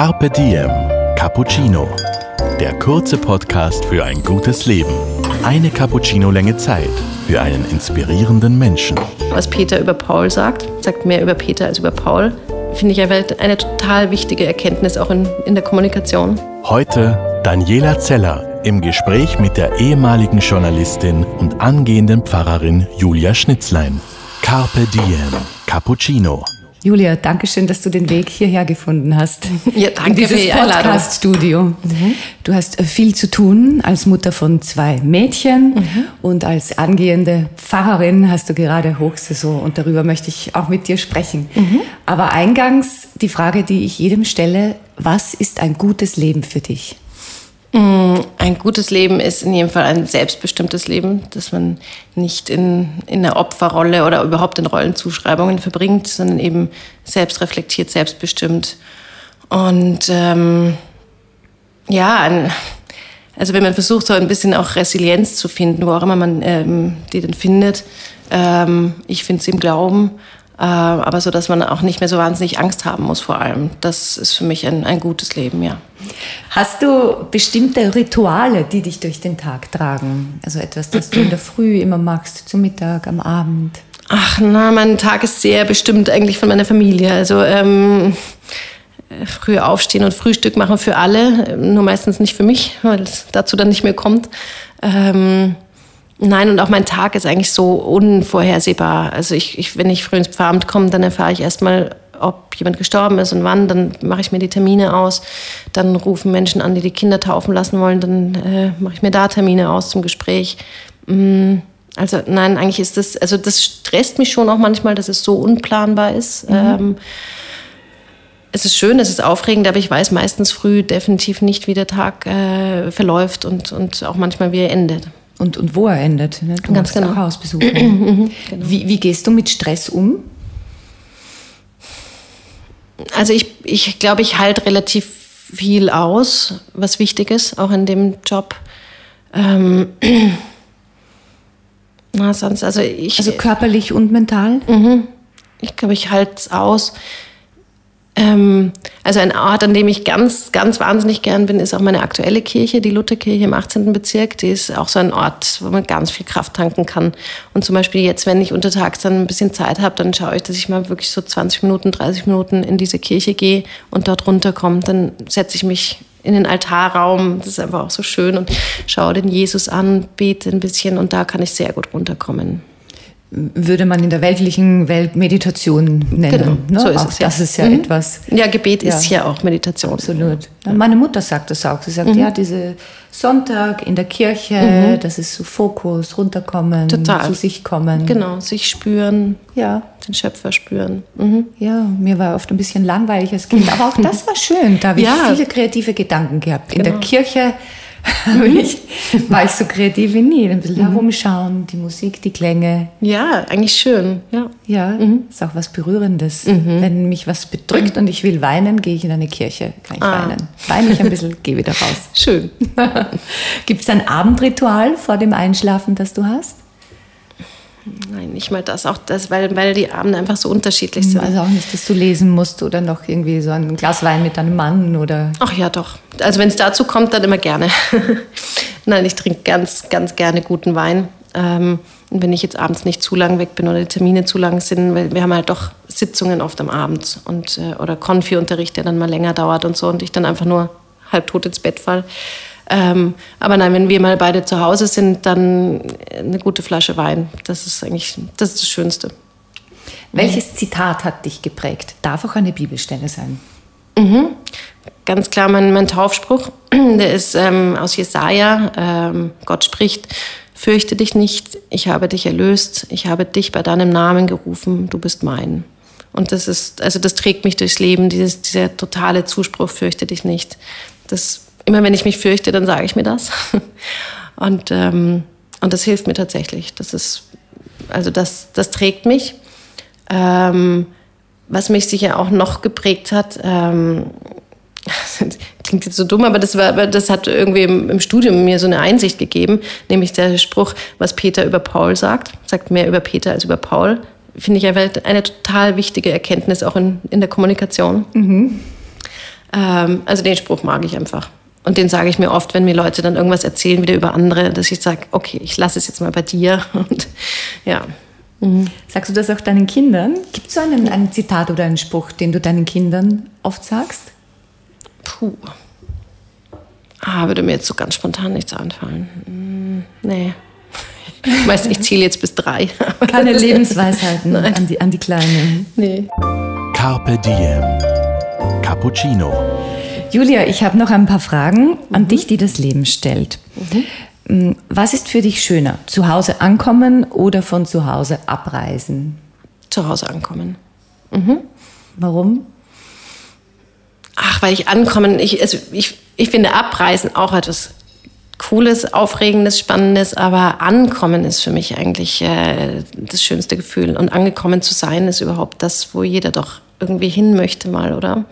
Carpe Diem Cappuccino. Der kurze Podcast für ein gutes Leben. Eine Cappuccino-Länge Zeit für einen inspirierenden Menschen. Was Peter über Paul sagt, sagt mehr über Peter als über Paul, finde ich einfach eine total wichtige Erkenntnis auch in, in der Kommunikation. Heute Daniela Zeller im Gespräch mit der ehemaligen Journalistin und angehenden Pfarrerin Julia Schnitzlein. Carpe Diem Cappuccino. Julia, danke schön, dass du den Weg hierher gefunden hast. Ja, danke in dieses Podcast-Studio. Mhm. Du hast äh, viel zu tun als Mutter von zwei Mädchen mhm. und als angehende Pfarrerin hast du gerade Hochsaison und darüber möchte ich auch mit dir sprechen. Mhm. Aber eingangs die Frage, die ich jedem stelle, was ist ein gutes Leben für dich? Mm, ein gutes Leben ist in jedem Fall ein selbstbestimmtes Leben, dass man nicht in, in der Opferrolle oder überhaupt in Rollenzuschreibungen verbringt, sondern eben selbst reflektiert, selbstbestimmt. Und ähm, ja, also wenn man versucht, so ein bisschen auch Resilienz zu finden, wo auch immer man ähm, die denn findet, ähm, ich finde es im Glauben, aber so, dass man auch nicht mehr so wahnsinnig Angst haben muss vor allem. Das ist für mich ein, ein gutes Leben, ja. Hast du bestimmte Rituale, die dich durch den Tag tragen? Also etwas, das du in der Früh immer machst, zum Mittag, am Abend? Ach, na, mein Tag ist sehr bestimmt eigentlich von meiner Familie. Also ähm, früh aufstehen und Frühstück machen für alle, nur meistens nicht für mich, weil es dazu dann nicht mehr kommt. Ähm, Nein, und auch mein Tag ist eigentlich so unvorhersehbar. Also ich, ich wenn ich früh ins Pfarramt komme, dann erfahre ich erstmal, ob jemand gestorben ist und wann. Dann mache ich mir die Termine aus. Dann rufen Menschen an, die die Kinder taufen lassen wollen. Dann äh, mache ich mir da Termine aus zum Gespräch. Mm, also nein, eigentlich ist das, also das stresst mich schon auch manchmal, dass es so unplanbar ist. Mhm. Ähm, es ist schön, es ist aufregend, aber ich weiß meistens früh definitiv nicht, wie der Tag äh, verläuft und, und auch manchmal, wie er endet und, und wo er endet. Ne? Du Ganz genau. auch Hausbesuche. mhm, genau. wie, wie gehst du mit Stress um? Also ich, ich glaube, ich halte relativ viel aus, was wichtig ist, auch in dem Job. Ähm, na, sonst, also ich. Also körperlich und mental? Mhm. Ich glaube, ich halte es aus. Ähm, also ein Ort, an dem ich ganz, ganz wahnsinnig gern bin, ist auch meine aktuelle Kirche, die Lutherkirche im 18. Bezirk. Die ist auch so ein Ort, wo man ganz viel Kraft tanken kann. Und zum Beispiel jetzt, wenn ich untertags dann ein bisschen Zeit habe, dann schaue ich, dass ich mal wirklich so 20 Minuten, 30 Minuten in diese Kirche gehe und dort runterkomme. Dann setze ich mich in den Altarraum. Das ist einfach auch so schön und schaue den Jesus an, bete ein bisschen und da kann ich sehr gut runterkommen würde man in der weltlichen Welt Meditation nennen. Genau, ne? so ist auch es. Ja. Das ist ja mhm. etwas. Ja, Gebet ja. ist ja auch Meditation. Absolut. Ja. Meine Mutter sagt das auch. Sie sagt, mhm. ja, diese Sonntag in der Kirche, mhm. das ist so Fokus, runterkommen, Total. zu sich kommen. Genau, sich spüren, ja. den Schöpfer spüren. Mhm. Ja, mir war oft ein bisschen langweilig als Kind, aber auch das war schön. Da habe ich viele kreative Gedanken gehabt. In genau. der Kirche war ich so kreativ wie nie. Ein bisschen mhm. herumschauen, die Musik, die Klänge. Ja, eigentlich schön. Ja, ja mhm. ist auch was Berührendes. Mhm. Wenn mich was bedrückt und ich will weinen, gehe ich in eine Kirche, kann ich ah. weinen. Weine ich ein bisschen, gehe wieder raus. Schön. Gibt es ein Abendritual vor dem Einschlafen, das du hast? Nein, nicht mal das. Auch das, weil, weil die Abende einfach so unterschiedlich sind. Also auch nicht, dass du lesen musst oder noch irgendwie so ein Glas Wein mit deinem Mann oder. Ach ja, doch. Also wenn es dazu kommt, dann immer gerne. Nein, ich trinke ganz, ganz gerne guten Wein. Ähm, und wenn ich jetzt abends nicht zu lang weg bin oder die Termine zu lang sind, weil wir haben halt doch Sitzungen oft am Abend und, äh, oder Konfi-Unterricht, der dann mal länger dauert und so und ich dann einfach nur halbtot ins Bett fall. Ähm, aber nein, wenn wir mal beide zu Hause sind, dann eine gute Flasche Wein. Das ist eigentlich das, ist das Schönste. Welches Zitat hat dich geprägt? Darf auch eine Bibelstelle sein. Mhm. Ganz klar mein, mein Taufspruch, der ist ähm, aus Jesaja. Ähm, Gott spricht: Fürchte dich nicht, ich habe dich erlöst, ich habe dich bei deinem Namen gerufen, du bist mein. Und das ist, also das trägt mich durchs Leben, dieses, dieser totale Zuspruch, fürchte dich nicht. Das immer wenn ich mich fürchte, dann sage ich mir das. Und, ähm, und das hilft mir tatsächlich. Das ist, also das, das trägt mich. Ähm, was mich sicher auch noch geprägt hat, ähm, klingt jetzt so dumm, aber das, war, das hat irgendwie im, im, Studium mir so eine Einsicht gegeben, nämlich der Spruch, was Peter über Paul sagt, sagt mehr über Peter als über Paul, finde ich einfach eine total wichtige Erkenntnis auch in, in der Kommunikation. Mhm. Ähm, also den Spruch mag ich einfach. Und den sage ich mir oft, wenn mir Leute dann irgendwas erzählen, wieder über andere, dass ich sage, okay, ich lasse es jetzt mal bei dir. Und ja. Mhm. Sagst du das auch deinen Kindern? Gibt es so einen, ein Zitat oder einen Spruch, den du deinen Kindern oft sagst? Puh. Ah, würde mir jetzt so ganz spontan nichts einfallen. Hm, nee. Ich weiß, ich zähle jetzt bis drei. Keine Lebensweisheiten an die, an die Kleinen. Nee. Carpe Diem. Cappuccino. Julia, ich habe noch ein paar Fragen an mhm. dich, die das Leben stellt. Mhm. Was ist für dich schöner? Zu Hause ankommen oder von zu Hause abreisen? Zu Hause ankommen. Mhm. Warum? Ach, weil ich ankommen, ich, also ich, ich finde Abreisen auch etwas Cooles, Aufregendes, Spannendes, aber ankommen ist für mich eigentlich äh, das schönste Gefühl. Und angekommen zu sein ist überhaupt das, wo jeder doch irgendwie hin möchte mal, oder?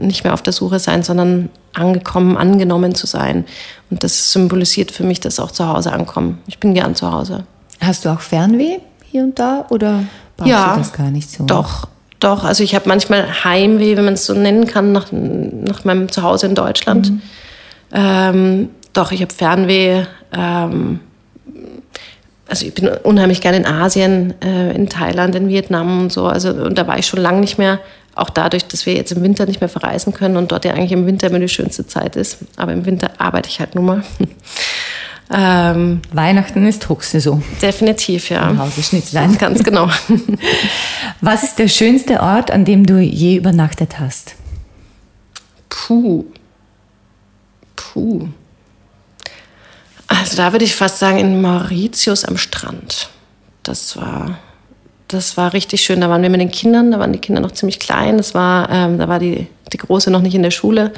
Nicht mehr auf der Suche sein, sondern angekommen, angenommen zu sein. Und das symbolisiert für mich das auch zu Hause ankommen. Ich bin gern zu Hause. Hast du auch Fernweh hier und da oder brauchst ja, du das gar nicht so? Doch, doch. Also ich habe manchmal Heimweh, wenn man es so nennen kann, nach, nach meinem Zuhause in Deutschland. Mhm. Ähm, doch, ich habe Fernweh. Ähm, also ich bin unheimlich gerne in Asien, äh, in Thailand, in Vietnam und so. Also und da war ich schon lange nicht mehr. Auch dadurch, dass wir jetzt im Winter nicht mehr verreisen können und dort ja eigentlich im Winter immer die schönste Zeit ist. Aber im Winter arbeite ich halt nur mal. ähm, Weihnachten ist Hochsaison. Definitiv, ja. Im Hause Schnitzlein. Ganz genau. Was ist der schönste Ort, an dem du je übernachtet hast? Puh. Puh. Also da würde ich fast sagen, in Mauritius am Strand. Das war, das war richtig schön. Da waren wir mit den Kindern, da waren die Kinder noch ziemlich klein. Das war, ähm, da war die, die Große noch nicht in der Schule.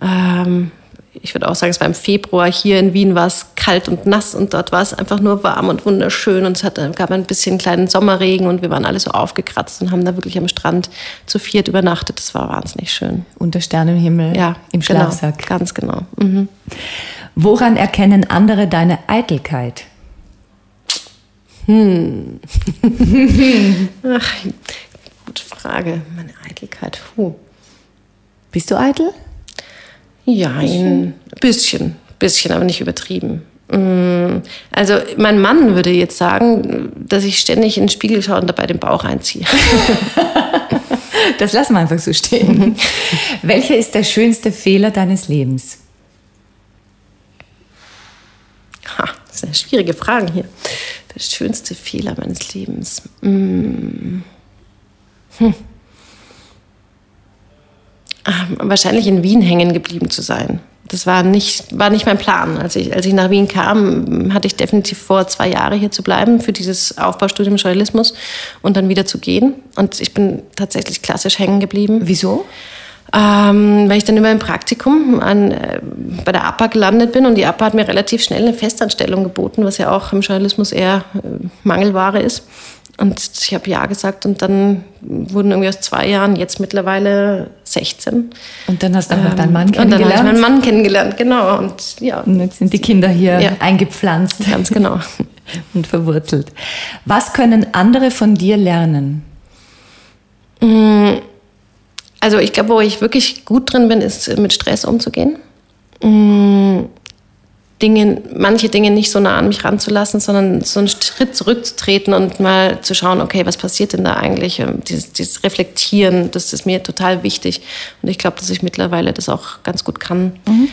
Ähm, ich würde auch sagen, es war im Februar. Hier in Wien war es kalt und nass und dort war es einfach nur warm und wunderschön. Und es hat, gab ein bisschen kleinen Sommerregen und wir waren alle so aufgekratzt und haben da wirklich am Strand zu viert übernachtet. Das war wahnsinnig schön. Unter Sternenhimmel ja, im genau, Schlafsack. ganz genau. Mhm. Woran erkennen andere deine Eitelkeit? Hm. Ach, gute Frage. Meine Eitelkeit. Puh. Bist du eitel? Ja, ein bisschen, bisschen, aber nicht übertrieben. Mm, also mein Mann würde jetzt sagen, dass ich ständig in den Spiegel schaue und dabei den Bauch einziehe. Das lassen wir einfach so stehen. Welcher ist der schönste Fehler deines Lebens? Ha, das sind schwierige Fragen hier. Der schönste Fehler meines Lebens. Hm. Hm. Ah, wahrscheinlich in Wien hängen geblieben zu sein. Das war nicht, war nicht mein Plan. Als ich, als ich nach Wien kam, hatte ich definitiv vor, zwei Jahre hier zu bleiben für dieses Aufbaustudium Journalismus und dann wieder zu gehen. Und ich bin tatsächlich klassisch hängen geblieben. Wieso? Ähm, weil ich dann über ein Praktikum an, äh, bei der APA gelandet bin und die APA hat mir relativ schnell eine Festanstellung geboten, was ja auch im Journalismus eher äh, Mangelware ist. Und ich habe Ja gesagt und dann wurden irgendwie aus zwei Jahren jetzt mittlerweile 16. Und dann hast du auch noch deinen Mann ähm, kennengelernt? Und dann habe ich meinen Mann kennengelernt, genau. Und, ja. und jetzt sind die Kinder hier ja. eingepflanzt. Ganz genau. und verwurzelt. Was können andere von dir lernen? Mmh also ich glaube, wo ich wirklich gut drin bin, ist mit Stress umzugehen. Mm, Dinge, manche Dinge nicht so nah an mich ranzulassen, sondern so einen Schritt zurückzutreten und mal zu schauen, okay, was passiert denn da eigentlich? Ähm, dieses, dieses Reflektieren, das ist mir total wichtig. Und ich glaube, dass ich mittlerweile das auch ganz gut kann. Mhm.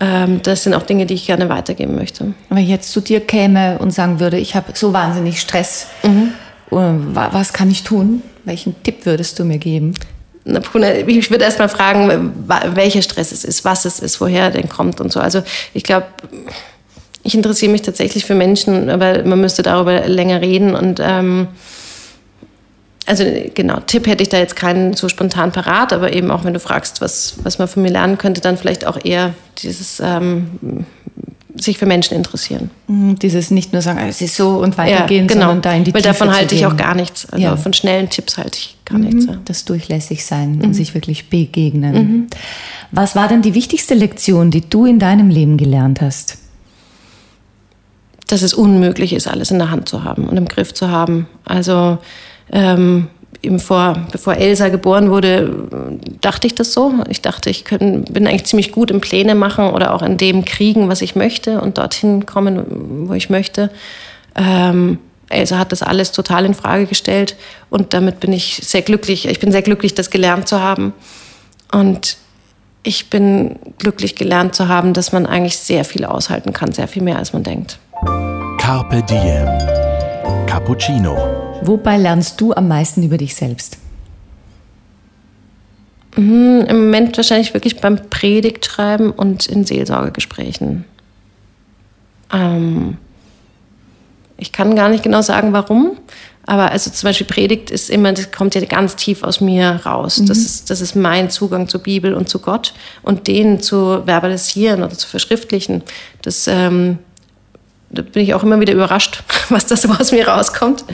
Ähm, das sind auch Dinge, die ich gerne weitergeben möchte. Wenn ich jetzt zu dir käme und sagen würde, ich habe so wahnsinnig Stress, mhm. Äh, was kann ich tun? Welchen Tipp würdest du mir geben? Ich würde erst mal fragen, welcher Stress es ist, was es ist, woher er denn kommt und so. Also ich glaube, ich interessiere mich tatsächlich für Menschen, aber man müsste darüber länger reden und ähm, also genau, Tipp hätte ich da jetzt keinen so spontan parat, aber eben auch wenn du fragst, was, was man von mir lernen könnte, dann vielleicht auch eher dieses ähm, sich für Menschen interessieren. Mhm, dieses nicht nur sagen, es ist so und weitergehen, ja, genau. sondern da in die Weil Tiefe davon halte ich auch gar nichts. Also ja. von schnellen Tipps halte ich gar mhm. nichts. Ja. Das durchlässig sein mhm. und sich wirklich begegnen. Mhm. Was war denn die wichtigste Lektion, die du in deinem Leben gelernt hast? Dass es unmöglich ist, alles in der Hand zu haben und im Griff zu haben. Also ähm, eben vor, bevor Elsa geboren wurde, dachte ich das so. Ich dachte, ich können, bin eigentlich ziemlich gut im Pläne machen oder auch in dem kriegen, was ich möchte und dorthin kommen, wo ich möchte. Ähm, Elsa hat das alles total in Frage gestellt und damit bin ich sehr glücklich. Ich bin sehr glücklich, das gelernt zu haben. Und ich bin glücklich gelernt zu haben, dass man eigentlich sehr viel aushalten kann, sehr viel mehr als man denkt. Carpe Diem. Cappuccino. Wobei lernst du am meisten über dich selbst? Mhm, Im Moment wahrscheinlich wirklich beim Predigtschreiben und in Seelsorgegesprächen. Ähm, ich kann gar nicht genau sagen, warum. Aber also zum Beispiel Predigt ist immer, das kommt ja ganz tief aus mir raus. Mhm. Das, ist, das ist mein Zugang zur Bibel und zu Gott. Und den zu verbalisieren oder zu verschriftlichen, das ähm, da bin ich auch immer wieder überrascht, was da so aus mir rauskommt.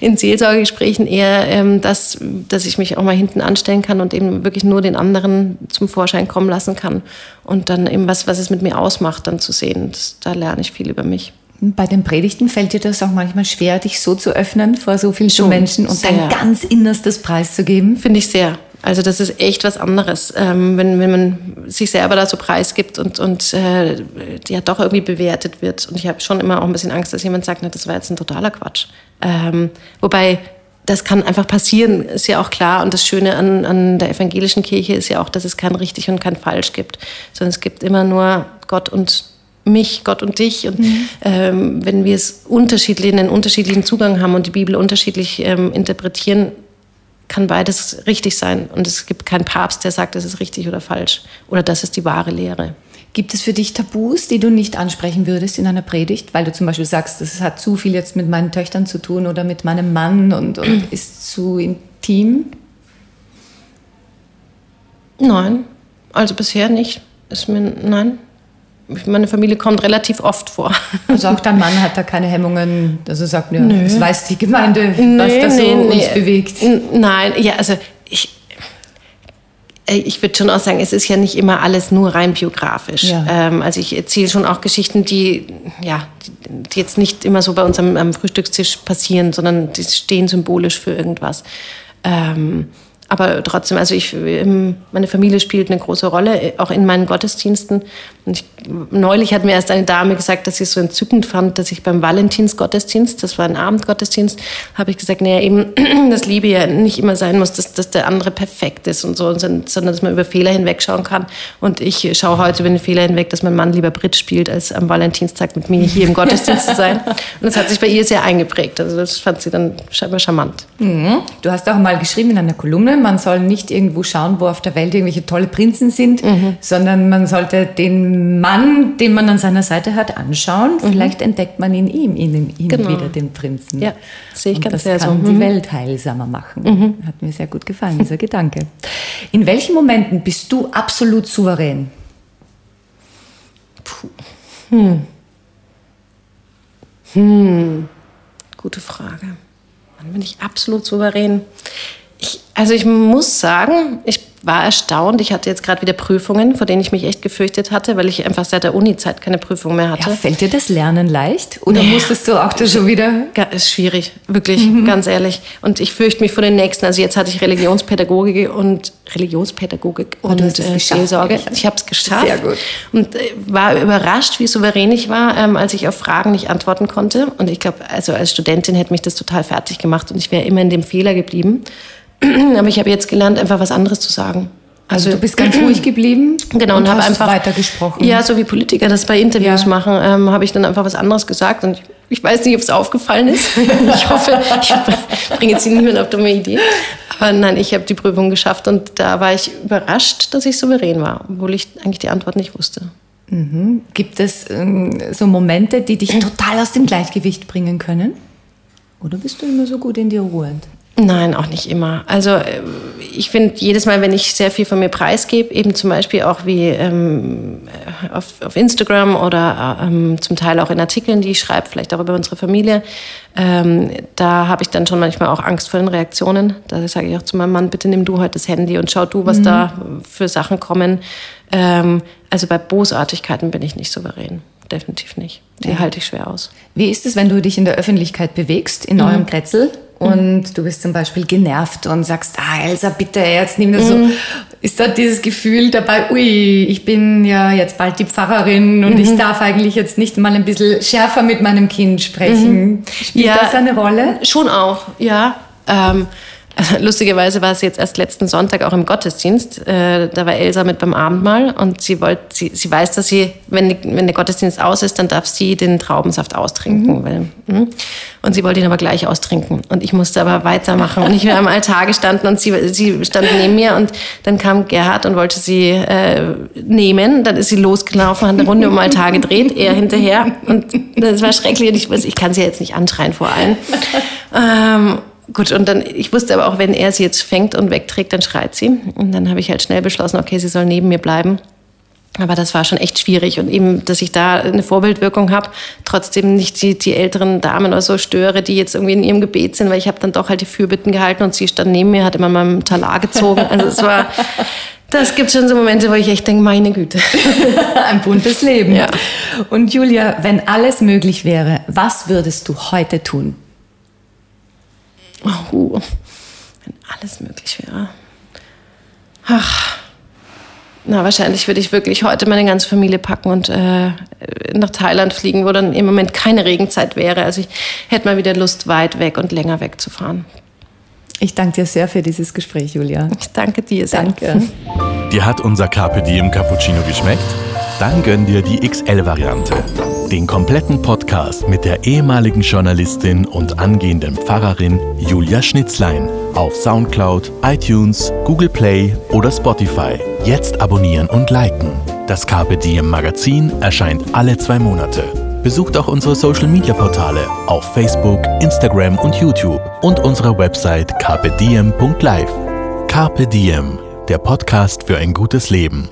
In Seelsorgegesprächen eher, ähm, dass, dass ich mich auch mal hinten anstellen kann und eben wirklich nur den anderen zum Vorschein kommen lassen kann. Und dann eben was, was es mit mir ausmacht, dann zu sehen. Das, da lerne ich viel über mich. Bei den Predigten fällt dir das auch manchmal schwer, dich so zu öffnen vor so vielen Schon, Menschen und sehr. dein ganz Innerstes preiszugeben? Finde ich sehr. Also das ist echt was anderes, ähm, wenn, wenn man sich selber da so preisgibt und, und äh, ja doch irgendwie bewertet wird. Und ich habe schon immer auch ein bisschen Angst, dass jemand sagt, na, das war jetzt ein totaler Quatsch. Ähm, wobei das kann einfach passieren, ist ja auch klar. Und das Schöne an, an der evangelischen Kirche ist ja auch, dass es kein richtig und kein falsch gibt, sondern es gibt immer nur Gott und mich, Gott und dich. Und mhm. ähm, wenn wir es unterschiedlich, einen unterschiedlichen Zugang haben und die Bibel unterschiedlich ähm, interpretieren, kann beides richtig sein. Und es gibt keinen Papst, der sagt, das ist richtig oder falsch. Oder das ist die wahre Lehre. Gibt es für dich Tabus, die du nicht ansprechen würdest in einer Predigt? Weil du zum Beispiel sagst, das hat zu viel jetzt mit meinen Töchtern zu tun oder mit meinem Mann und, und ist zu intim? Nein, also bisher nicht. Ist mir, nein, meine Familie kommt relativ oft vor. Also auch dein Mann hat da keine Hemmungen, also sagt, ja, Nö. das weiß die Gemeinde, Nö, was da so nee, uns nee. bewegt. Nein, ja, also ich, äh, ich würde schon auch sagen, es ist ja nicht immer alles nur rein biografisch. Ja. Ähm, also ich erzähle schon auch Geschichten, die, ja, die jetzt nicht immer so bei uns am, am Frühstückstisch passieren, sondern die stehen symbolisch für irgendwas. Ähm, aber trotzdem, also ich, ähm, meine Familie spielt eine große Rolle, äh, auch in meinen Gottesdiensten. Und ich, neulich hat mir erst eine Dame gesagt, dass sie es so entzückend fand, dass ich beim Valentinsgottesdienst, das war ein Abendgottesdienst, habe ich gesagt, naja, eben, dass Liebe ja nicht immer sein muss, dass, dass der andere perfekt ist und so, sondern dass man über Fehler hinwegschauen kann. Und ich schaue heute über den Fehler hinweg, dass mein Mann lieber Brit spielt, als am Valentinstag mit mir hier im Gottesdienst zu sein. Und das hat sich bei ihr sehr eingeprägt. Also das fand sie dann scheinbar charmant. Mhm. Du hast auch mal geschrieben in einer Kolumne, man soll nicht irgendwo schauen, wo auf der Welt irgendwelche tolle Prinzen sind, mhm. sondern man sollte den Mann, den man an seiner Seite hat, anschauen. Mhm. Vielleicht entdeckt man in ihm, in ihm genau. wieder den Prinzen. Ja, sehe ich Und ganz das sehr kann so. die mhm. Welt heilsamer machen. Mhm. Hat mir sehr gut gefallen, dieser Gedanke. In welchen Momenten bist du absolut souverän? Puh. Hm. Hm. Gute Frage. Wann bin ich absolut souverän? Ich, also ich muss sagen, ich war erstaunt. Ich hatte jetzt gerade wieder Prüfungen, vor denen ich mich echt gefürchtet hatte, weil ich einfach seit der Uni-Zeit keine Prüfung mehr hatte. Ja, fällt dir das Lernen leicht? Oder naja, musstest du auch das schon wieder? Ist schwierig, wirklich, mhm. ganz ehrlich. Und ich fürchte mich vor den nächsten. Also jetzt hatte ich Religionspädagogik und Religionspädagogik und, und äh, Seelsorge. Ich habe es geschafft. Sehr gut. Und äh, war überrascht, wie souverän ich war, ähm, als ich auf Fragen nicht antworten konnte. Und ich glaube, also als Studentin hätte mich das total fertig gemacht und ich wäre immer in dem Fehler geblieben. Aber ich habe jetzt gelernt, einfach was anderes zu sagen. Also, also du bist ganz ruhig geblieben genau, und, und habe einfach weitergesprochen. Ja, so wie Politiker das bei Interviews ja. machen, ähm, habe ich dann einfach was anderes gesagt und ich, ich weiß nicht, ob es aufgefallen ist. ich hoffe, ich bringe jetzt niemand auf dumme Idee. Aber nein, ich habe die Prüfung geschafft und da war ich überrascht, dass ich souverän war, obwohl ich eigentlich die Antwort nicht wusste. Mhm. Gibt es ähm, so Momente, die dich total aus dem Gleichgewicht bringen können? Oder bist du immer so gut in dir ruhend? Nein, auch nicht immer. Also äh, ich finde jedes Mal, wenn ich sehr viel von mir preisgebe, eben zum Beispiel auch wie ähm, auf, auf, Instagram oder ähm, zum Teil auch in Artikeln, die ich schreibe, vielleicht auch über unsere Familie, ähm, da habe ich dann schon manchmal auch Angst vor den Reaktionen. Da sage ich auch zu meinem Mann, bitte nimm du heute das Handy und schau du, was mhm. da für Sachen kommen. Ähm, also bei Bosartigkeiten bin ich nicht souverän definitiv nicht. Die ja. halte ich schwer aus. Wie ist es, wenn du dich in der Öffentlichkeit bewegst, in mhm. eurem Kretzel? Und du bist zum Beispiel genervt und sagst, ah Elsa, bitte, jetzt nimm das so. Mhm. Ist da dieses Gefühl dabei, ui, ich bin ja jetzt bald die Pfarrerin und mhm. ich darf eigentlich jetzt nicht mal ein bisschen schärfer mit meinem Kind sprechen. Mhm. Spielt ja, das eine Rolle? Schon auch, ja. Ähm, lustigerweise war es jetzt erst letzten Sonntag auch im Gottesdienst. Äh, da war Elsa mit beim Abendmahl und sie wollte, sie, sie weiß, dass sie, wenn, die, wenn der Gottesdienst aus ist, dann darf sie den Traubensaft austrinken. Mhm. Weil, mh. Und sie wollte ihn aber gleich austrinken. Und ich musste aber weitermachen. Und ich bin am Altar gestanden und sie, sie stand neben mir und dann kam Gerhard und wollte sie äh, nehmen. Dann ist sie losgelaufen, hat eine Runde um den Altar gedreht, er hinterher. Und das war schrecklich. Und ich, ich kann sie jetzt nicht anschreien vor allen. Ähm, Gut, und dann, ich wusste aber auch, wenn er sie jetzt fängt und wegträgt, dann schreit sie. Und dann habe ich halt schnell beschlossen, okay, sie soll neben mir bleiben. Aber das war schon echt schwierig. Und eben, dass ich da eine Vorbildwirkung habe, trotzdem nicht die, die älteren Damen oder so störe, die jetzt irgendwie in ihrem Gebet sind, weil ich habe dann doch halt die Fürbitten gehalten und sie stand neben mir, hat immer meinem Talar gezogen. Also es war, das gibt schon so Momente, wo ich echt denke, meine Güte. Ein buntes Leben. Ja. Und Julia, wenn alles möglich wäre, was würdest du heute tun? Oh, wenn alles möglich wäre. Ach. Na, wahrscheinlich würde ich wirklich heute meine ganze Familie packen und äh, nach Thailand fliegen, wo dann im Moment keine Regenzeit wäre. Also ich hätte mal wieder Lust, weit weg und länger wegzufahren. Ich danke dir sehr für dieses Gespräch, Julia. Ich danke dir sehr. Danke. Dir hat unser Carpe Diem Cappuccino geschmeckt? Dann gönn dir die XL-Variante. Den kompletten Podcast mit der ehemaligen Journalistin und angehenden Pfarrerin Julia Schnitzlein auf Soundcloud, iTunes, Google Play oder Spotify. Jetzt abonnieren und liken. Das Carpe Diem Magazin erscheint alle zwei Monate. Besucht auch unsere Social Media Portale auf Facebook, Instagram und YouTube und unsere Website carpediem.live. Carpe Diem, der Podcast für ein gutes Leben.